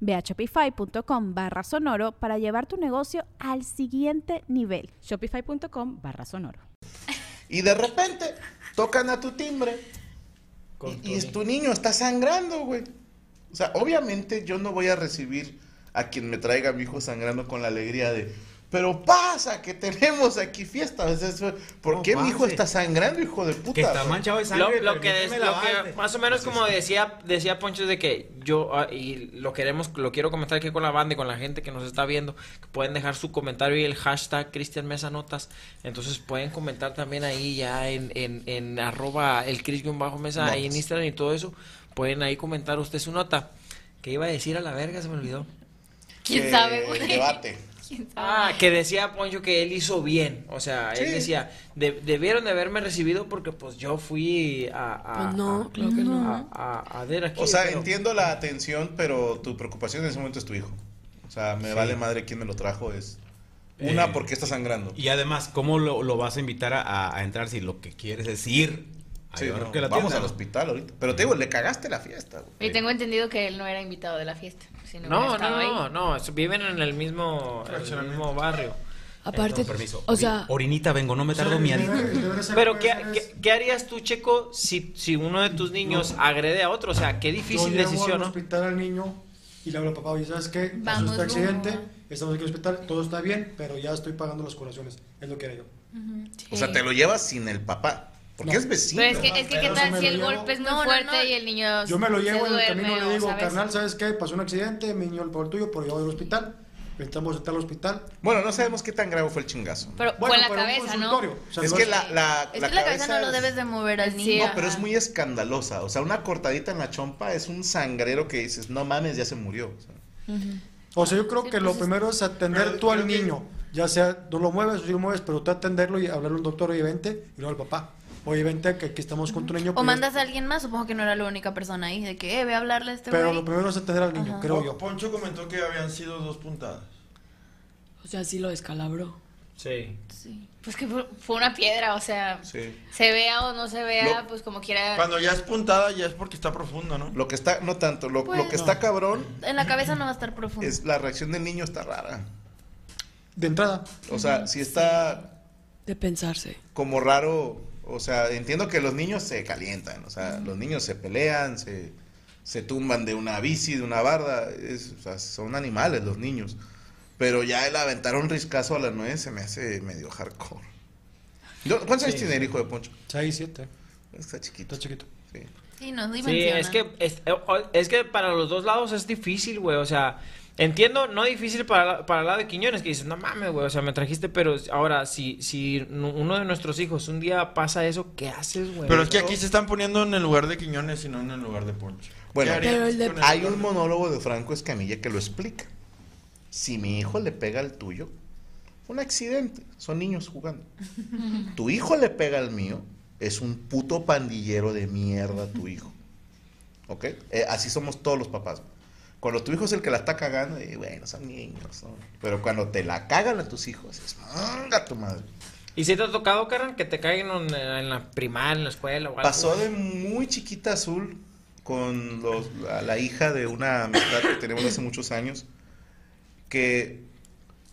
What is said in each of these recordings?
Ve a shopify.com barra sonoro para llevar tu negocio al siguiente nivel. Shopify.com barra sonoro. Y de repente tocan a tu timbre y, y tu niño está sangrando, güey. O sea, obviamente yo no voy a recibir a quien me traiga a mi hijo sangrando con la alegría de, pero pasa que tenemos aquí fiesta. O sea, eso- ¿Por No, qué mi hijo está sangrando, hijo de puta? Que está manchado de Lo, sangre. lo que, permíteme es- lo que lavarte. más o menos como decía decía Poncho es de que yo ah, y lo queremos lo quiero comentar aquí con la banda y con la gente que nos está viendo que pueden dejar su comentario y el hashtag Cristian Mesa Notas entonces pueden comentar también ahí ya en, en, en arroba el Cris bajo mesa ahí en. Instagram y todo eso pueden ahí comentar usted su nota que iba a decir a la verga se me olvidó ¿Quién Que sabe, güey? Debate. ¿Quién sabe? Ah, que decía Poncho que él hizo bien. O sea, Sí. él decía, "De- debieron de haberme recibido porque pues yo fui a... a Pues no, a- claro que no. A, a- a ver aquí. O sea, pero- entiendo la atención, pero tu preocupación en ese momento es tu hijo. O sea, me Sí. vale madre quién me lo trajo. Es una, Eh, porque está sangrando. Y además, ¿cómo lo, lo vas a invitar a, a- entrar si lo que quieres es ir Sí, llevar no, que la vamos tienda, al hospital ahorita. Pero te digo, le cagaste la fiesta. güey. Y tengo entendido que él no era invitado de la fiesta. No, No, no, no, no, viven en el mismo, en el mismo barrio. Aparte, o sea, Orinita, vengo, no me tardo mi adicto. Pero ¿qué, qué, qué harías tú, Checo, si, si uno de tus niños agrede a otro? O sea, qué difícil Yo decisión, al ¿no? hospital al niño y le hablo al papá, oye, ¿sabes qué? Pasó Vamos, este accidente, no. estamos aquí en el hospital, todo está bien, pero ya estoy pagando las curaciones. Es lo que era yo. O sea, te lo llevas sin el papá. Porque No. es vecino. Pero es que, es que ¿qué tal si el llevo- golpe es muy No, no, fuerte no. y el niño Yo me lo llevo en el camino, le digo, ¿sabes? carnal, ¿sabes qué? Pasó un accidente, mi niño por el tuyo, yo voy al hospital. Necesitamos estar al hospital. Bueno, no sabemos qué tan grave fue el chingazo. Pero Bueno, fue en la pero un cabeza, ¿no? consultorio. O sea, es no que la, la, Es que la cabeza no lo debes de mover al niño. No, pero es muy escandalosa. O sea, una cortadita en la chompa es un sangrero que dices, no mames, ya se murió. O sea, O sea, yo creo Sí, que pues lo es- primero es atender Pero tú al que- niño. Ya sea, no lo mueves o si lo mueves, pero tú atenderlo y hablarle a un doctor, oye, vente, y luego al papá. Oye, vente, que aquí estamos con tu niño. O pero- mandas a alguien más, supongo que no era la única persona ahí, de que, eh, ve a hablarle a este Pero güey. lo primero es atender al niño, Ajá. creo yo. Poncho comentó que habían sido dos puntadas. O sea, sí lo descalabró. Sí. Sí. Pues que fue fue una piedra, o sea, sí. se vea o no se vea, Lo- pues como quiera. Cuando ya es puntada ya es porque está profundo, ¿no? Lo que está, no tanto, lo, Pues, lo que está cabrón En la cabeza no va a estar profundo. es la reacción del niño está rara. De entrada. O sea, si está De pensarse. como raro, o sea, entiendo que los niños se calientan, o sea, los niños se pelean, se, se tumban de una bici, de una barda, es- o sea, son animales los niños. Pero ya el aventar un riscazo a las nueve se me hace medio hardcore. ¿Cuántos años Sí, tiene el hijo de Poncho? 6, 7. Está chiquito. Está chiquito. Sí. Sí, no Sí, es que, es, es que para los dos lados es difícil, güey. O sea, entiendo, no difícil para, la- para el lado de Quiñones, que dices, no mames, güey, o sea, me trajiste, pero ahora, si, si uno de nuestros hijos un día pasa eso, ¿qué haces, güey? Pero es que aquí se están poniendo en el lugar de Quiñones y no en el lugar de Poncho. Bueno, ¿Qué harías Pero el de- Hay un monólogo de Franco Escamilla que lo explica. Si mi hijo le pega al tuyo, fue un accidente, son niños jugando. Tu hijo le pega al mío, es un puto pandillero de mierda tu hijo. ¿Ok? Eh, así somos todos los papás. Cuando tu hijo es el que la está cagando, eh, bueno, son niños. ¿no? Pero cuando te la cagan a tus hijos, es manga tu madre. ¿Y si te ha tocado, Karan, que te caigan en, en la primaria, en la escuela o algo? Pasó de muy chiquita azul con los- la, la hija de una amistad que tenemos hace muchos años, que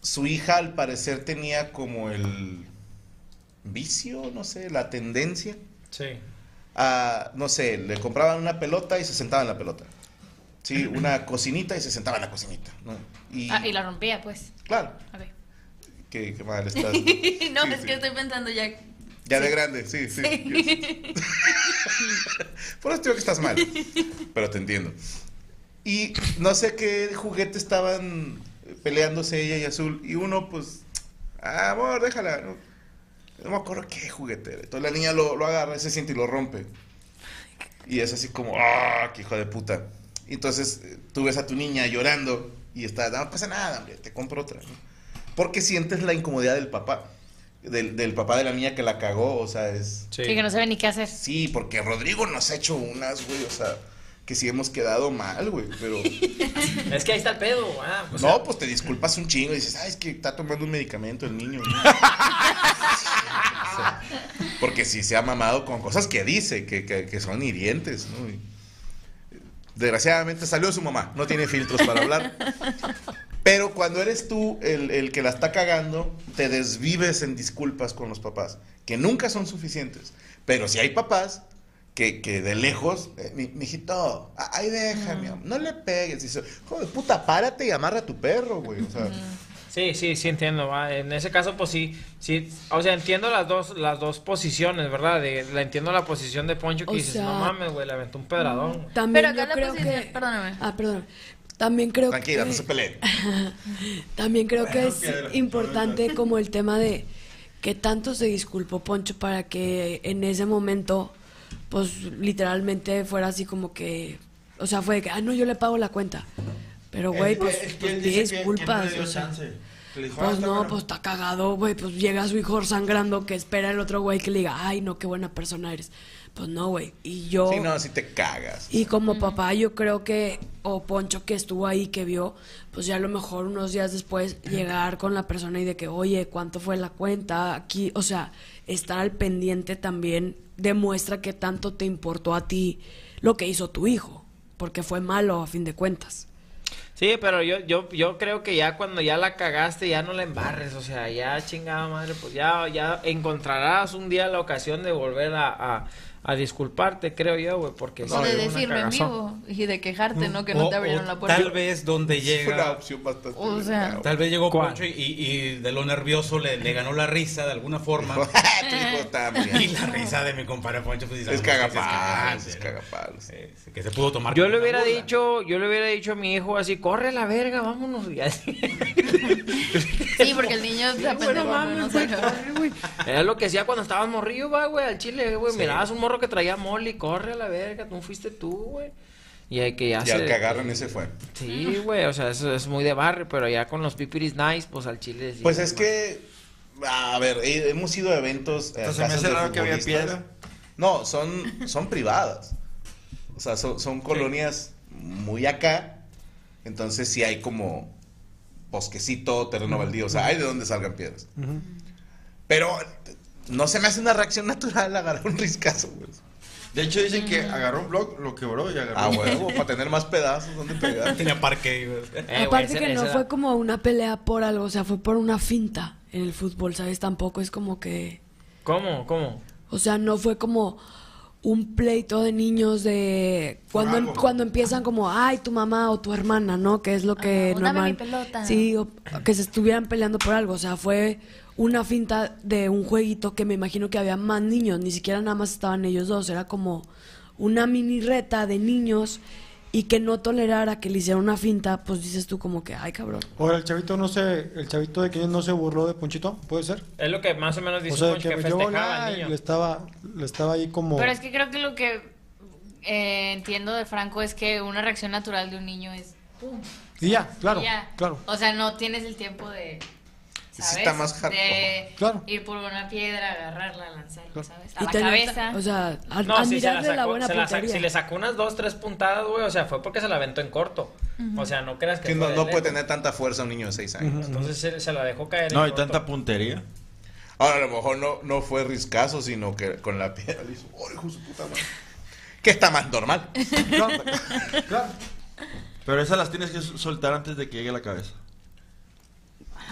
su hija al parecer tenía como el vicio, no sé, la tendencia Sí. a, no sé, le compraban una pelota y se sentaba en la pelota. Sí, una cocinita y se sentaba en la cocinita. ¿no? Y, Ah, y la rompía, pues. claro, Ok. qué, qué mal estás. no, Sí, es sí. que estoy pensando ya Ya de grande, sí, sí. Por eso te digo que estás mal. Pero te entiendo. Y no sé qué juguete estaban peleándose ella y Azul. Y uno, pues, amor, déjala. No, no me acuerdo qué juguete era. Entonces la niña lo, lo agarra, se siente y lo rompe. Y es así como, ah, qué hijo de puta. Entonces eh, tú ves a tu niña llorando y está, no pasa nada, hombre, te compro otra. ¿no? Porque sientes la incomodidad del papá. Del, del papá de la niña que la cagó, o sea, es... Sí, que no sabe ni qué hacer. Sí, porque Rodrigo nos ha hecho unas, güey, o sea, que sí hemos quedado mal, güey, pero... Es que ahí está el pedo, ah, o no, sea, pues te disculpas un chingo y dices, ay, es que está tomando un medicamento el niño. ¿no?" Porque sí se ha mamado con cosas que dice, que, que- que son hirientes, ¿no? Y, desgraciadamente salió su mamá, no tiene filtros para hablar. Pero cuando eres tú el, el que la está cagando, te desvives en disculpas con los papás, que nunca son suficientes. Pero si hay papás que, que de lejos, eh, mi, mijito, ahí déjame, no le pegues. Dice, joder, puta, párate y amarra a tu perro, güey. O sea, Sí, sí, sí entiendo. va. En ese caso, pues sí, sí. O sea, entiendo las dos, las dos posiciones, ¿verdad? De, la entiendo la posición de Poncho que O dices, sea- no mames, güey, le aventó un pedradón. También Pero acá yo la creo posición- que... perdóname. Ah, perdón. También creo tranquila, que... no se peleen. También creo que es que- importante como el tema de que tanto se disculpó Poncho para que en ese momento, pues literalmente fuera así como que, o sea, fue de que, ah, no, yo le pago la cuenta. Pero, güey, que- pues, es que pues que- que disculpas. no chance. Dijo, ah, Pues está no, bueno. pues está cagado, güey. Pues llega su hijo sangrando que espera el otro güey que le diga, ay, no, qué buena persona eres. Pues no, güey. Y yo. Sí, no, si te cagas. Y como papá, yo creo que, o Poncho que estuvo ahí, que vio, pues ya a lo mejor unos días después llegar con la persona y de que, oye, ¿cuánto fue la cuenta? Aquí, o sea, estar al pendiente también demuestra que tanto te importó a ti lo que hizo tu hijo, porque fue malo a fin de cuentas. Sí, pero yo, yo, yo creo que ya cuando ya la cagaste, ya no la embarres, o sea, ya chingada madre, pues ya, ya encontrarás un día la ocasión de volver a, a, a disculparte, creo yo, güey, porque O sí, de una decirlo en vivo y de quejarte, ¿no? Que no O- te abrieron la puerta. Tal vez donde Es una llega. opción bastante. O sea- Tal vez llegó. Poncho y, y de lo nervioso le, le ganó la risa de alguna forma. tu hijo está bien. y la risa de mi compadre Poncho pues, Es cagapalos, es es cagapalos. Que se pudo tomar. Yo le hubiera dicho, yo le hubiera dicho a mi hijo así, corre a la verga, vámonos. Y así. Sí, porque el niño se apendejó, no sé. Era lo que hacía cuando estabas morrillo, va, güey, al chile, güey. Mirabas un morro que traía mole y corre a la verga, tú fuiste tú, güey. Y hay que ya Y al que agarran ese fue. Sí, güey, o sea, eso es muy de barrio, pero ya con los pipiris nice, pues al chile sí, Pues es güey. que, a ver, hemos ido a eventos. eh, Entonces, me casas hace raro que había piedra. No, son, son privadas. O sea, son, son colonias muy acá. Entonces sí hay como bosquecito, terreno baldío. O sea, hay de donde salgan piedras. Pero no se me hace una reacción natural agarrar un riscazo, güey. De hecho, dicen que agarró un blog, lo quebró y agarró. Ah, huevo, para tener más pedazos donde pegar. Tenía parque. Eh, Aparte güey, que ese- no fue como una pelea por algo, o sea, fue por una finta en el fútbol, ¿sabes? Tampoco es como que... ¿Cómo? ¿Cómo? O sea, no fue como un pleito de niños de cuando algo. cuando empiezan como ay tu mamá o tu hermana no que es lo que dame normal mi pelota. sí o que se estuvieran peleando por algo o sea fue una finta de un jueguito que me imagino que había más niños ni siquiera nada más estaban ellos dos era como una mini reta de niños y que no tolerara que le hicieran una finta pues dices tú como que ay cabrón Ahora, el chavito no se, el chavito de que no se burló de Ponchito, ¿puede ser? Es lo que más o menos dice O sea, que que festejaba al y niño. le estaba, le estaba ahí como... Pero es que creo que lo que eh, entiendo de Franco es que una reacción natural de un niño es ¡pum! Y ya, claro, Y ya. claro. O sea, no tienes el tiempo de. Sí ¿Sabes? está más hardcore. de Claro. ir por una piedra, agarrarla, lanzarla, ¿sabes? A Y la tener- cabeza. o sea a- No, sí, se la admirarle la, sacó, buena se la sa- si le sacó unas dos, tres puntadas, güey, o sea, fue porque se la aventó en corto. O sea, no creas que Sí, no, no puede tener tanta fuerza un niño de 6 años. Entonces se, se la dejó caer No, en hay corto. tanta puntería. Ahora, a lo mejor no, no fue riscazo, sino que con la piedra le hizo, ¡oh, hijo de su puta madre! Que está más normal. Claro. Pero esas las tienes que soltar antes de que llegue a la cabeza.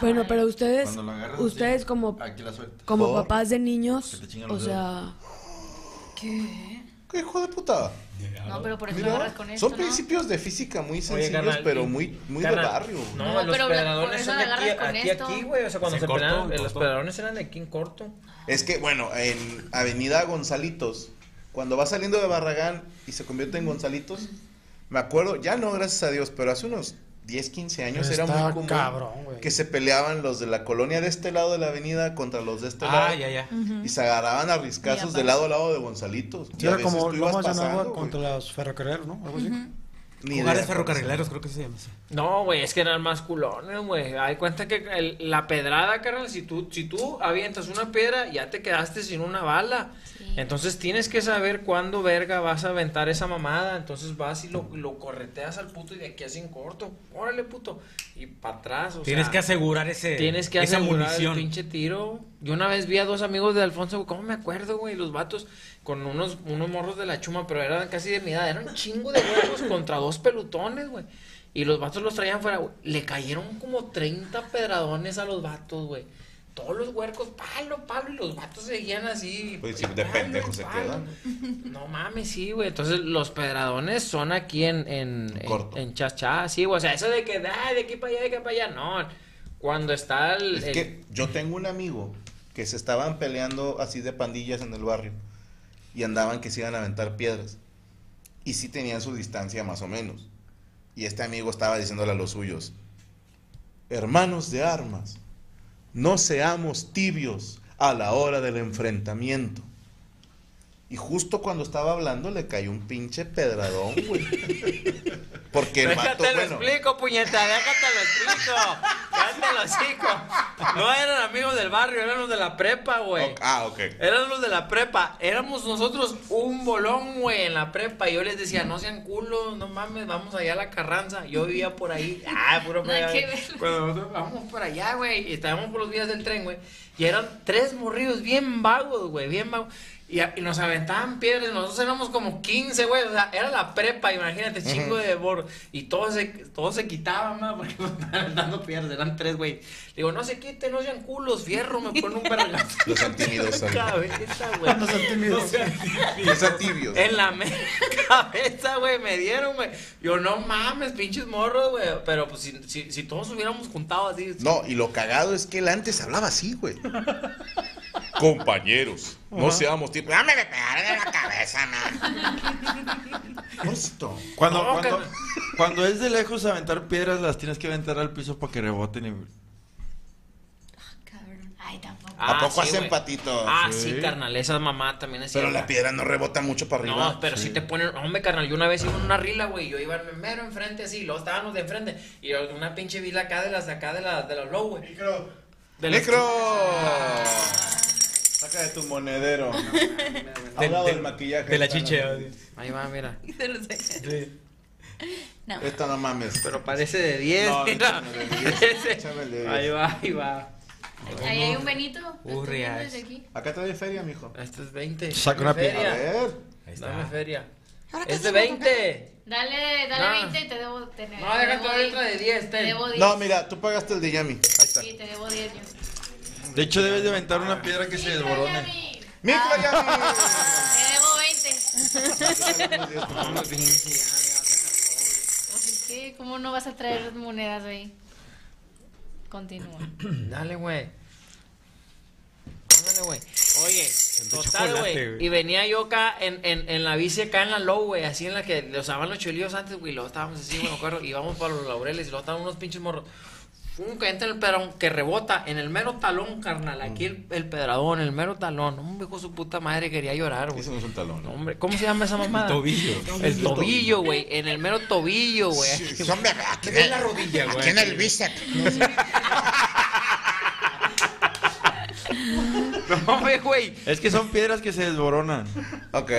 Bueno pero ustedes agarras ustedes así, como como ¿Por? papás de niños o sea ¿Qué hijo de puta? No, pero por eso Mira, lo agarras con esto, son ¿no? principios de física muy sencillos, pero muy, muy de barrio. No, No, los pero eso son de aquí, agarras con aquí, esto. aquí, güey. O sea, cuando Se se, cortó, peleaban, cortó. los pedradones eran de aquí en corto. Es que, bueno, en Avenida Gonzalitos, cuando va saliendo de Barragán y se convierte en Gonzalitos, me acuerdo, ya no, gracias a Dios, pero hace unos 10, 15 años era Está muy común cabrón, güey. que se peleaban los de la colonia de este lado de la avenida contra los de este Ah, lado. ya, ya. Y se agarraban a riscazos de lado a lado de Gonzalitos. Sí, Y a era veces como tú ibas Lomas de pasando, contra los ferrocarrileros, ¿no? Algo así. Ni Lugares idea, ferrocarrileros, creo que se llama así. No, güey, es que eran más culones, güey. Hay cuenta que el- la pedrada, carnal, si tú, si tú avientas una piedra, ya te quedaste sin una bala. Entonces tienes que saber cuándo, verga, vas a aventar esa mamada. Entonces vas y lo, lo correteas al puto y de aquí así en corto. Órale, puto. Y para atrás, o Tienes sea, que asegurar ese, Tienes que esa asegurar munición. el pinche tiro. Yo una vez vi a dos amigos de Alfonso, güey, ¿cómo me acuerdo, güey? Los vatos con unos, unos morros de la chuma, pero eran casi de mi edad. Eran un chingo de huevos contra dos pelutones, güey. Y los vatos los traían fuera, güey. Le cayeron como 30 pedradones a los vatos, güey. Todos los huercos, palo, palo, y los vatos seguían así. Pues sí, de pendejos se quedan. No mames, sí, güey. Entonces, los pedradones son aquí en, en, en, Corto. en chachá, sí, güey. O sea, eso de que, ay, de aquí para allá, de aquí para allá, no. Cuando está el. Es el- que yo tengo un amigo que se estaban peleando así de pandillas en el barrio y andaban que se iban a aventar piedras. Y sí tenían su distancia más o menos. Y este amigo estaba diciéndole a los suyos, hermanos de armas, no seamos tibios a la hora del enfrentamiento. Y justo cuando estaba hablando le cayó un pinche pedradón, güey. Porque el vato, Déjate lo bueno, explico, puñeta, déjate lo explico. Cállate los hocico. No eran amigos del barrio, eran los de la prepa, güey. ah, ok. Eran los de la prepa. Éramos nosotros un bolón, güey, en la prepa. Y yo les decía, no sean culos, no mames, vamos allá a la Carranza. Yo vivía por ahí. Ah, puro ver. Cuando nosotros vamos por allá, güey. Y estábamos por los vías del tren, güey. Y eran tres morrillos bien vagos, güey, bien vagos. Y, a- y nos aventaban piedras. Nosotros éramos como 15, güey. O sea, era la prepa, imagínate, chingo de bor. Y todos se, todos se quitaban, más porque nos estaban aventando piedras. Eran tres, güey. Digo, no se quiten, no sean culos, fierro, me ponen un vergazo. Los antímidos, ¿sabes? cabeza, güey. Los sean Los antibios. en la mera cabeza, güey, me dieron, güey. Yo, no mames, pinches morros, güey. Pero pues si, si, si todos hubiéramos juntado así. No, y lo cagado es que él antes hablaba así, güey. Compañeros, no seamos tipos. ¡Dame me pegaron en la cabeza, man! Pobrecito. Cuando, No, cuando, carnal. cuando es de lejos aventar piedras, las tienes que aventar al piso para que reboten. Y... Cabrón. Ay, tampoco. ¿A poco sí, hacen güey. patito? Ah, sí, Sí. carnal, esa mamá también es Pero la piedra no rebota mucho para arriba. No, pero si te ponen, hombre, carnal, yo una vez iba en una rila, güey, yo iba mero enfrente así, luego estábamos de enfrente, y una pinche vila acá de las de acá de la, de la low, güey. De las- ¡Micro! Saca de tu monedero. Al lado del maquillaje. De la chiche. Ahí va, mira. Se lo sé. No. Esta no mames. Pero parece de 10, No, mira. échame de 10, Ese- échame el de 10. Ahí va, ahí va. Ahí hay un Benito. ¿Lo estoy Urria viendo es. desde aquí? Acá trae feria, mijo. Este es 20. Saca una piedra. A feria. ver. Ahí está. Dame feria. Es de 20. Dale, dale No. 20 y te debo tener. No, déjate dar otra de 10, Te debo 10. No, mira, tú pagaste el de Yami. Ahí está. Sí, te debo 10 yo. De hecho, debes de aventar una piedra que se desborone. Yami. ¡Micro Yami! Te debo 20. Pues es que, ¿cómo no vas a traer monedas, güey? Continúa. Dale, güey. Ándale, güey. Oye, total, güey. Y venía yo acá en, en, en la bici acá en la low, güey. Así en la que le usaban los cholillos antes, güey. y Luego estábamos así, güey, me acuerdo. Íbamos para los laureles y luego estaban unos pinches morros. Un que entra en el pedradón que rebota en el mero talón, carnal. Aquí el, el pedradón, el mero talón. Un hijo su puta madre quería llorar, güey. Eso no es un talón. No, hombre, ¿cómo se llama esa mamada? Tobillo. El tobillo, güey. En el mero tobillo, güey. Sí, Hombre, aquí En la rodilla, güey. Aquí en el bíceps. No, hombre, güey. Es que son piedras que se desboronan. Ok.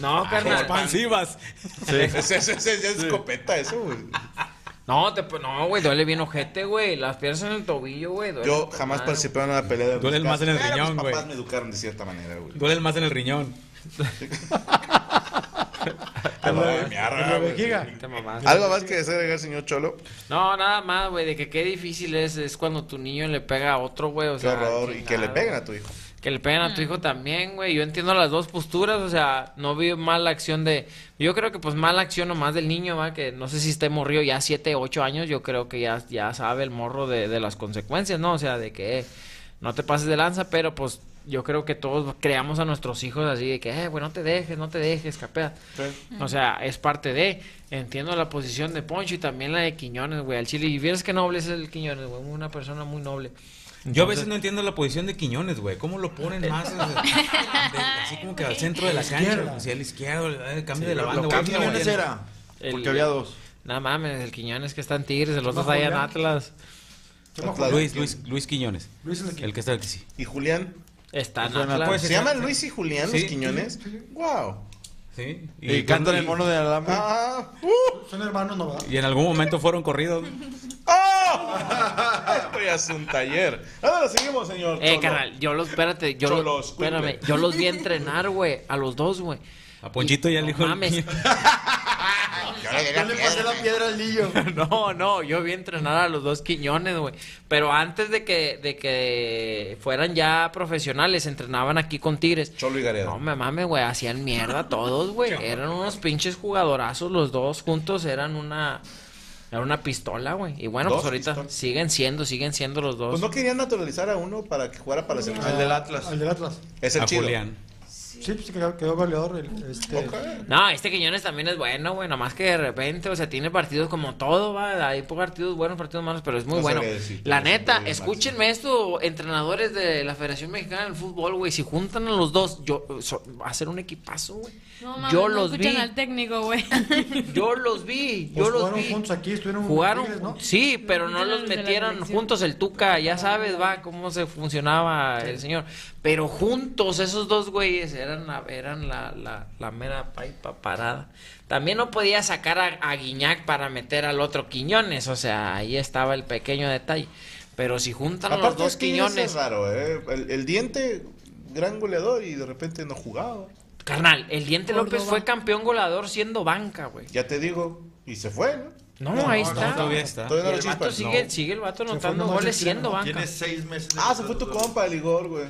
No, carnal. Expansivas. Ese- ese- ese es escopeta, eso, güey. No, te, no, güey, duele bien ojete, güey. Las piernas en el tobillo, güey. Yo jamás madre. participé en una pelea de Duele más en el Pero riñón, Mis papás güey. me educaron de cierta manera, güey. Duele más en el riñón. Te güey. Te. ¿Algo más que desea señor Cholo? No, nada más, güey, de que qué difícil es, es cuando tu niño le pega a otro, güey. O Qué sea, horror. Y que le peguen a tu hijo. Que le peguen a tu hijo también, güey. Yo entiendo las dos posturas, o sea, no vi mala acción de... Yo creo que pues mala acción nomás del niño, va, que no sé si esté morrido ya 7, 8 años, yo creo que ya, ya sabe el morro de, de las consecuencias, ¿no? O sea, de que eh, no te pases de lanza, pero pues yo creo que todos creamos a nuestros hijos así de que, eh, güey, no te dejes, no te dejes, capea. O sea, es parte de. Entiendo la posición de Poncho y también la de Quiñones, güey, al Chile. Y vieras que noble es el Quiñones, güey, una persona muy noble. Yo a veces no entiendo la posición de Quiñones, güey. ¿Cómo lo ponen más? o sea, de- así como que al centro de la cancha, hacia el izquierdo, el cambio de la banda. güey. Quiñones era. Porque había dos. No mames, el Quiñones que está en Tigres, el otro está allá en. Atlas. Atlas. Luis, Luis, Luis Quiñones. Luis es el que- El que está aquí, sí. ¿Y Julián? Está en Pues, Atlas. puede ¿Se llaman Luis y Julián los Sí. Quiñones? ¡Wow! Sí. Y, cantan el mono de alambre. Ah, uh, Son hermanos, ¿no? Y en algún momento fueron corridos. Es un taller. Ahora seguimos, señor. Eh, carnal, yo los, espérate, yo Cholo, los, espérame, yo los vi entrenar, güey, a los dos, güey. A Ponchito ya No le dijo. el mames. Quiñones. Yo le pasé la piedra al niño. No, no, yo vi entrenar a los dos Quiñones, güey. Pero antes de que, de que fueran ya profesionales, entrenaban aquí con Tigres. Cholo y Gareda. No me mames, güey, hacían mierda todos, güey. Eran unos pinches jugadorazos los dos juntos, eran una era una pistola, güey. Y bueno, pues ahorita pistolas. siguen siendo, siguen siendo los dos. Pues no querían naturalizar a uno para que jugara para la selección. El del Atlas. Al del Atlas. Es el A chido. Julián. Sí, pues quedó, quedó goleador. el- este, Ok. No, este Quiñones también es bueno, güey. Nomás que de repente, o sea, tiene partidos como todo, va. Hay partidos buenos, partidos malos, pero es muy No bueno. sabría decirte, La no neta, sabría escúchenme esto, entrenadores de la Federación Mexicana del Fútbol, güey. Si juntan a los dos, yo, so- va a ser un equipazo, güey. No mames, yo no los vi. escuchan al técnico, güey. Yo los vi, pues yo los jugaron vi. juntos aquí, estuvieron Jugaron, Tigres, ¿no? sí, pero no Los los de la metieron selección. juntos el Tuca, ya sabes, va, cómo se funcionaba el señor. Pero juntos esos dos güeyes eran, la- eran la, la, la mera paipa parada. También no podía sacar a, a Guiñac para meter al otro Quiñones, o sea, ahí estaba el pequeño detalle. Pero si juntan los dos es que eso Quiñones, es raro, ¿eh? El, el diente, gran goleador y de repente no jugaba. carnal, el Diente López fue campeón goleador siendo banca, güey. Ya te digo. Y se fue, ¿no? No, ahí está. no, todavía está. Todavía el lo vato sigue, No. sigue el vato anotando goles siendo banca. Tiene seis meses. de Ah, se fue tu compa, el Igor, güey.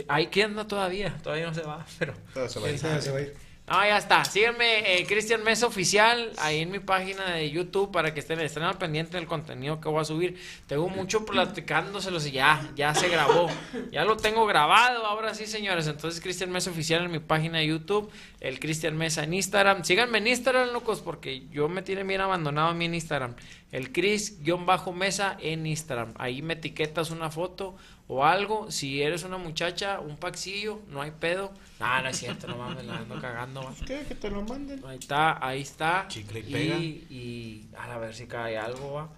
Sí, ahí queda todavía, todavía no se va, pero... Todo se va a ir. Sí, se va a ir. No, ya está. Síganme, eh, Cristian Mesa Oficial, ahí en mi página de YouTube para que estén, estén al pendiente del contenido que voy a subir. Tengo mucho platicándoselos y ya, ya se grabó. Ya lo tengo grabado, ahora sí, señores. Entonces, Cristian Mesa Oficial en mi página de YouTube, el Cristian Mesa en Instagram. Síganme en Instagram, locos, porque yo me tiene bien abandonado a mí en Instagram. El Cris-Mesa en Instagram. Ahí me etiquetas una foto o algo. Si eres una muchacha, un paxillo, no hay pedo. No, no es cierto, no mames, la ando cagando. ¿Qué? Que te lo manden. Ahí está, ahí está. Chicle y pega. y a ver si cae algo, va.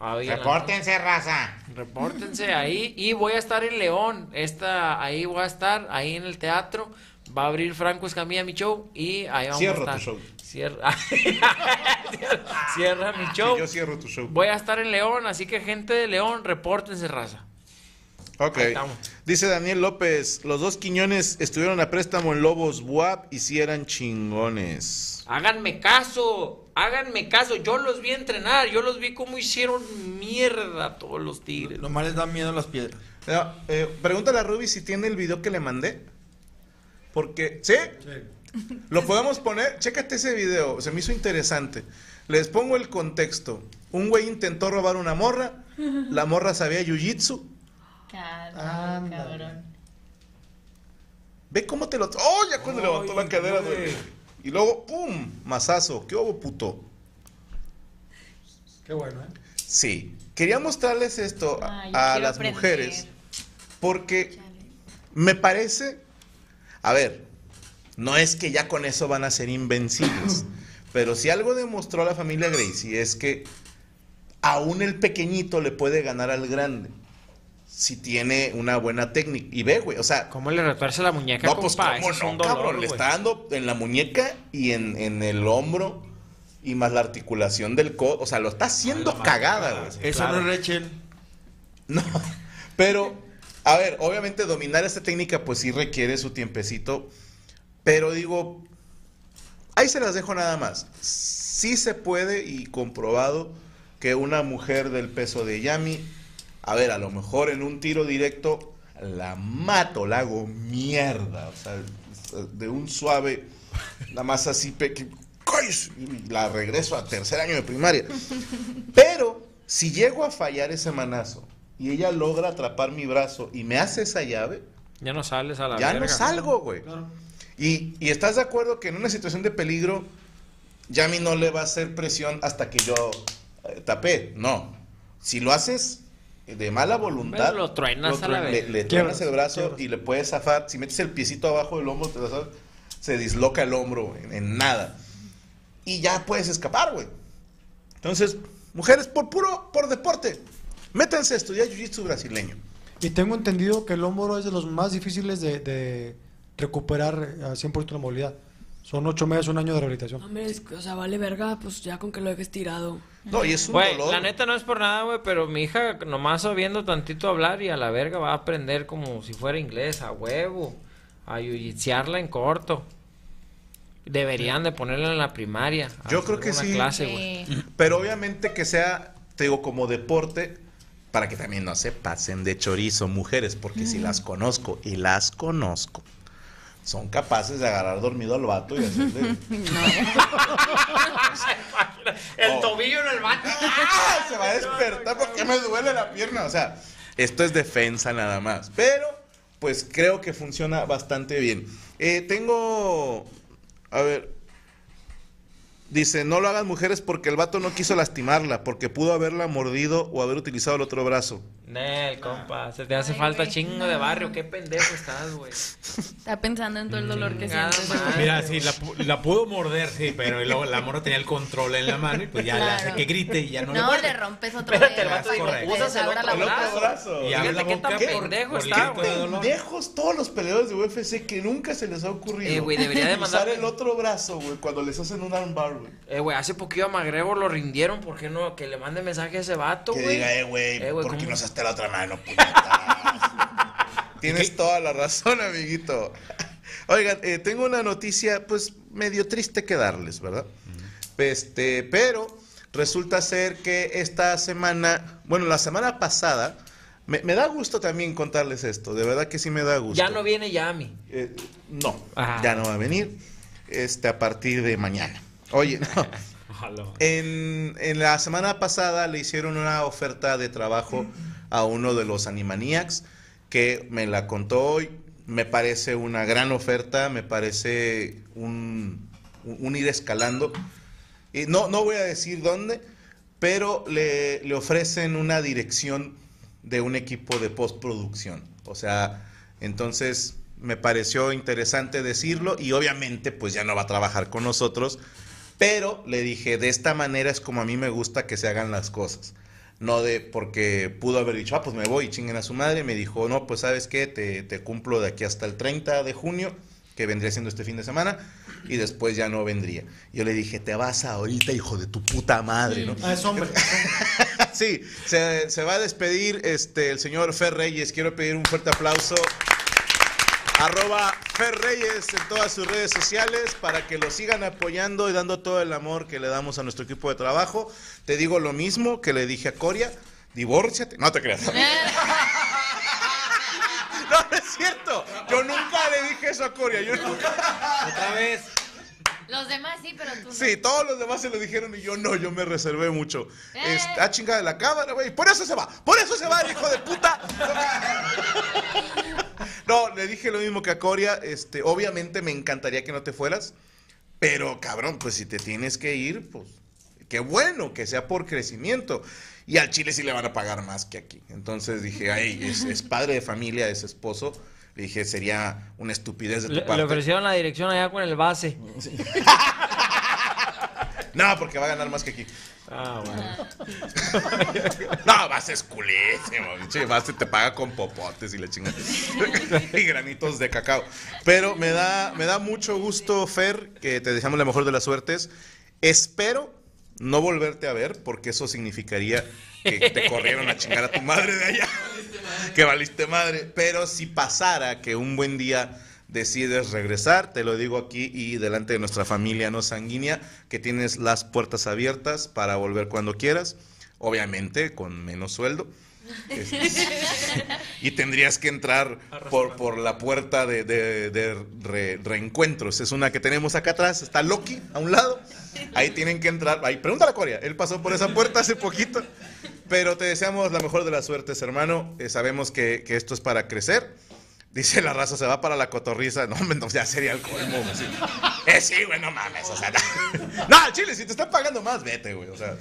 Ahí Repórtense, raza. Repórtense ahí. Y voy a estar en León. Esta, ahí voy a estar, ahí en el teatro. Va a abrir Franco Escamilla mi show. Y ahí vamos Cierro a estar. tu show. Cierra, Cierra mi show. Yo cierro tu show. Voy a estar en León, así que gente de León, repórtense, raza. Ok. Dice Daniel López, los dos Quiñones estuvieron a préstamo en Lobos WAP y si eran chingones. Háganme caso, háganme caso. Yo los vi entrenar, yo los vi cómo hicieron mierda todos los tigres. Nomás les dan miedo las piedras. Eh, eh, pregúntale a Ruby si tiene el video que le mandé. Porque, ¿sí? Lo podemos poner. Chécate ese video, se me hizo interesante. Les pongo el contexto. Un güey intentó robar una morra. La morra sabía jiu-jitsu. Cabrón, cabrón. Ve cómo te lo. ¡Oh! Ya cuando levantó la cadera, güey. Y luego, ¡pum! Mazazo. ¿Qué hubo, puto? Qué bueno, ¿eh? Sí. Quería mostrarles esto a, Ay, las aprender. mujeres. Porque me parece. A ver, no es que ya con eso van a ser invencibles. pero si algo demostró la familia Gracie es que aún el pequeñito le puede ganar al grande. Si tiene una buena técnica. Y ve, güey. O sea, ¿Cómo le retuerce la muñeca, no, pues compa? cómo Ese es no, un dolor, cabrón. Le está dando en la muñeca y en, en el hombro. Y más la articulación del codo. O sea, lo está haciendo cagada, güey. Eso no es Rachel. No, pero, a ver, obviamente dominar esta técnica pues sí requiere su tiempecito, pero digo, ahí se las dejo nada más. Sí se puede y comprobado que una mujer del peso de Yami, a ver, a lo mejor en un tiro directo la mato, la hago mierda. O sea, de un suave, nada más así, pe- que- ¡cállese! y la regreso a tercer año de primaria. Pero si llego a fallar ese manazo y ella logra atrapar mi brazo y me hace esa llave, Ya no sales a la ya verga. no salgo, güey. Y, y estás de acuerdo que en una situación de peligro, Yami no le va a hacer presión hasta que yo eh, tapé. No. Si lo haces de mala voluntad, Lo truenas a la le, vez. le truenas el brazo y le puedes zafar. Si metes el piecito abajo del hombro, te lo zafas, se disloca el hombro en, en nada. Y ya puedes escapar, güey. Entonces, mujeres, por puro, por deporte, métanse a estudiar jiu-jitsu brasileño. Y tengo entendido que el hombro es de los más difíciles de, de recuperar al 100% la movilidad. Son ocho meses, un año de rehabilitación. Hombre, es que, o sea, vale verga, pues ya con que lo dejes tirado. No, y es un Güey, dolor. la neta no es por nada, güey, pero mi hija nomás sabiendo tantito hablar y a la verga va a aprender como si fuera inglés, a huevo, a yuyitsearla en corto. Deberían de ponerla en la primaria. a Yo hacer creo que una sí. clase, güey. Sí. Pero obviamente que sea, te digo, como deporte, para que también no se pasen de chorizo mujeres, porque si las conozco y las conozco, son capaces de agarrar dormido al vato y hacerle... El Oh. tobillo en el baño. ¡Ah! Se va a despertar porque me duele la pierna. O sea, esto es defensa nada más. Pero, pues creo que funciona bastante bien. Eh, tengo. A ver. Dice, no lo hagan mujeres porque el vato no quiso lastimarla, porque pudo haberla mordido o haber utilizado el otro brazo. Nel, compa, se te hace falta chingo de barrio. Qué pendejo estás, güey. Está pensando en todo el dolor que sientes. Mira, sí, la, pu- la pudo morder, sí, pero luego la morra tenía el control en la mano y pues ya le hace que grite y ya no, le No, le rompes otro Espérate, el dedo. úsase el otro la boca. brazo. Y abre la Fíjate qué tan pendejo está, güey. Pendejos todos los peleadores de UFC que nunca se les ha ocurrido. Eh, güey, debería de usar el otro brazo, güey, cuando les hacen un armbar, güey. Eh, güey, hace poquito a Magrego lo rindieron. ¿Por qué no? Que le mande mensaje a ese vato, Que güey. diga, eh, güey, Eh, güey, ¿por qué no la otra mano, puñetas? Tienes toda la razón, amiguito. Oigan, eh, tengo una noticia, pues, medio triste que darles, ¿verdad? Este, pero resulta ser que esta semana, bueno, la semana pasada, me, me da gusto también contarles esto, de verdad que sí me da gusto. Ya no viene Yami. Eh, no, ya no va a venir, este, a partir de mañana. Oye, no. Ojalá. En, en la semana pasada le hicieron una oferta de trabajo a uno de los Animaniacs que me la contó hoy. Me parece una gran oferta, me parece un, un- ir escalando. Y no, no voy a decir dónde, pero le, le ofrecen una dirección de un equipo de postproducción. O sea, entonces me pareció interesante decirlo y obviamente pues ya no va a trabajar con nosotros, pero le dije, de esta manera es como a mí me gusta que se hagan las cosas. No de, porque pudo haber dicho, ah, pues me voy y chinguen a su madre. Me dijo, no, pues sabes qué, te, te cumplo de aquí hasta el 30 de junio, que vendría siendo este fin de semana, y después ya no vendría. Yo le dije, te vas ahorita, hijo de tu puta madre, ¿no? Ah, es hombre. sí, se, se va a despedir este, el señor Fer Reyes. Quiero pedir un fuerte aplauso. Arroba Fer Reyes en todas sus redes sociales para que lo sigan apoyando y dando todo el amor que le damos a nuestro equipo de trabajo. Te digo lo mismo que le dije a Coria, divórciate. No te creas. No, no es cierto. Yo nunca le dije eso a Coria. Yo nunca. Otra vez. Los demás sí, pero tú no. Sí, todos los demás se lo dijeron y yo no, yo me reservé mucho. Eh. Está chingada de la cámara, güey. Por eso se va, por eso se va, el hijo de puta. No, le dije lo mismo que a Coria. Este, obviamente me encantaría que no te fueras, pero cabrón, pues si te tienes que ir, pues qué bueno que sea por crecimiento. Y al Chile sí le van a pagar más que aquí. Entonces dije, ay, es, es padre de familia, es esposo. Le dije, sería una estupidez de tu Le, parte. le ofrecieron la dirección allá con el base. No, porque va a ganar más que aquí. Ah, bueno. No, Base es culísimo. pinche Base te paga con popotes y la chingada. y granitos de cacao. Pero me da, me da mucho gusto, Fer, que te deseamos la mejor de las suertes. Espero no volverte a ver, porque eso significaría que te corrieron a chingar a tu madre de allá. que valiste madre. Pero si pasara que un buen día decides regresar, te lo digo aquí y delante de nuestra familia no sanguínea, que tienes las puertas abiertas para volver cuando quieras, obviamente con menos sueldo. Y tendrías que entrar por, por la puerta de, de- de re- reencuentros. Es una que tenemos acá atrás. Está Loki a un lado. Ahí tienen que entrar. Ahí, pregúntale a Corea. Él pasó por esa puerta hace poquito. Pero te deseamos la mejor de las suertes, hermano. Eh, sabemos que, que esto es para crecer. Dice la raza, se va para la cotorriza. No, hombre, no, ya sería el colmo. güey, sí. Eh, sí, güey, no mames. O sea, no, No, chile, si te están pagando más, vete, güey. O sea.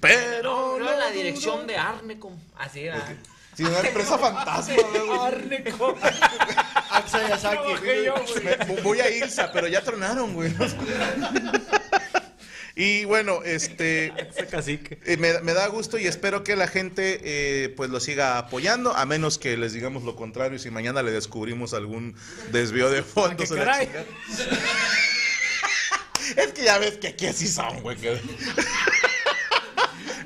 Pero. No, no, la dirección de Arnecom. Así era. Sí, una empresa fantasma, güey. Arnecom. Axa Yasaki. Trabajé yo, güey. Me- voy a Ilsa, pero ya tronaron, güey. Y bueno, este eh, me, me da gusto y espero que la gente eh, pues lo siga apoyando, a menos que les digamos lo contrario si mañana le descubrimos algún desvío de fondos. o la es que ya ves que aquí así son, güey.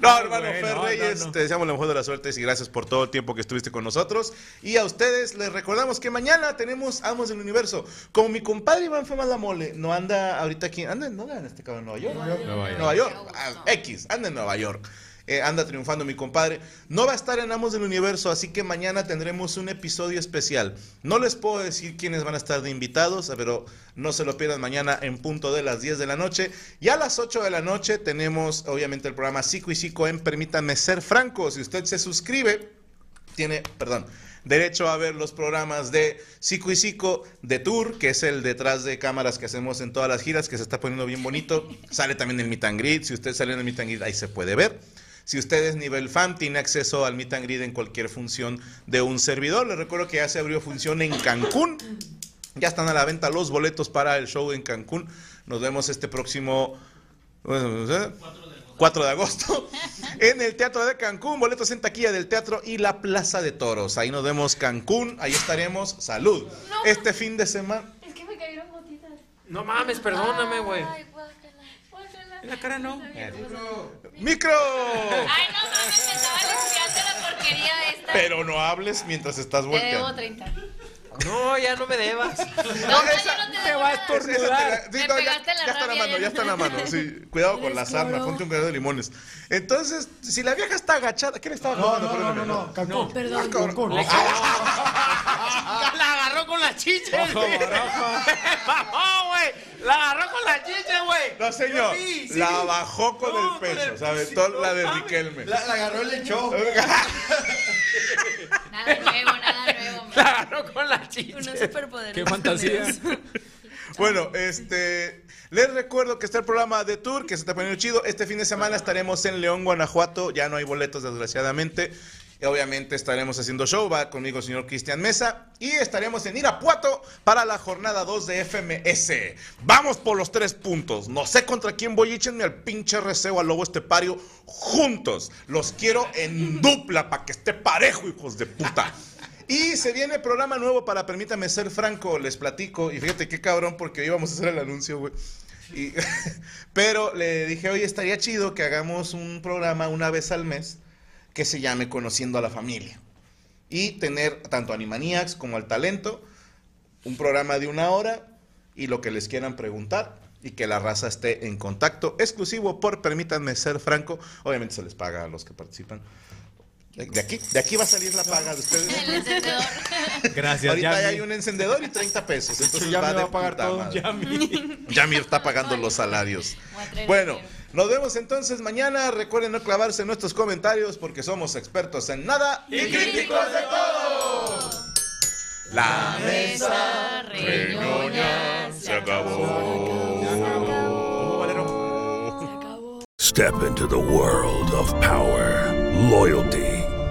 No, hermano güey, Fer no, Reyes, no, no. te deseamos la mejor de las suertes y gracias por todo el tiempo que estuviste con nosotros. Y a ustedes les recordamos que mañana tenemos Amos del Universo. Como mi compadre Iván Fama la Mole no anda ahorita aquí, anda, ¿dónde anda este cabrón? ¿Nueva York? Nueva York. Nueva York. Ah, X, anda en Nueva York. Eh, anda triunfando mi compadre. No va a estar en Amos del Universo, así que mañana tendremos un episodio especial. No les puedo decir quiénes van a estar de invitados, pero no se lo pierdan mañana en punto de las 10 de la noche. Y a las 8 de la noche tenemos, obviamente, el programa Psico y Psico en Permítanme Ser Franco. Si usted se suscribe, tiene, perdón, derecho a ver los programas de Psico y Psico de Tour, que es el detrás de cámaras que hacemos en todas las giras, que se está poniendo bien bonito. Sale también el Meet and Greet. Si usted sale en el Meet and Greet, ahí se puede ver. Si usted es nivel fan, tiene acceso al Meet and Greet en cualquier función de un servidor. Les recuerdo que ya se abrió función en Cancún. Ya están a la venta los boletos para el show en Cancún. Nos vemos este próximo... 4 de agosto en el Teatro de Cancún, boletos en taquilla del teatro y la Plaza de Toros. Ahí nos vemos Cancún, ahí estaremos. Salud. Este fin de semana. Es que me cayeron gotitas. No mames, perdóname, güey. En la cara no. ¡Micro! Ay, no mames, me estaba limpiando la porquería esta. Pero no hables mientras estás Te debo volteando. 30. No, ya no me debas. No, esa- ya no te te va a sí, no, ya, ya está en la mano, ya está en la mano. Sí, cuidado con la sarna, ponte un grado de limones. Entonces, si la vieja está agachada, ¿qué le estaba No, tomando? no, no, no, Cancún. Perdón. Cancún. La agarró con la chicha. Ojo, güey. barajo. Bajó, güey. La agarró con la chicha, güey. No, señor. Yo sí, sí. La bajó con No, el con peso, el ¿sabes? Toda la de. Riquelme. La, la agarró y le echó. Nada nuevo, nada nuevo. La agarró con la chicha. Unos superpoderes. Qué fantasía. Bueno, este, les recuerdo que está el programa de tour que se está poniendo chido. Este fin de semana estaremos en León, Guanajuato. Ya no hay boletos, desgraciadamente. Y obviamente estaremos haciendo show. Va conmigo el señor Cristian Mesa. Y estaremos en Irapuato para la jornada 2 de FMS. Vamos por los tres puntos. No sé contra quién voy. Échenme al pinche receo al lobo estepario juntos. Los quiero en dupla para que esté parejo, hijos de puta. Y se viene programa nuevo para Permítame Ser Franco, les platico. Y fíjate qué cabrón, porque hoy íbamos a hacer el anuncio, güey. Pero le dije, oye, estaría chido que hagamos un programa una vez al mes que se llame Conociendo a la Familia. Y tener tanto a Animaniacs como al talento, un programa de una hora y lo que les quieran preguntar y que la raza esté en contacto exclusivo por Permítanme Ser Franco. Obviamente se les paga a los que participan. De aquí, de aquí va a salir la paga de ustedes. El encendedor. Gracias, Ahorita Yami. hay un encendedor y 30 pesos. Entonces ya de va a pagar todo. Yami. Yami está pagando los salarios. Bueno, nos vemos entonces mañana. Recuerden no clavarse en nuestros comentarios porque somos expertos en nada y críticos de todo. La Mesa reñoña se acabó. Step into the world of power, loyalty,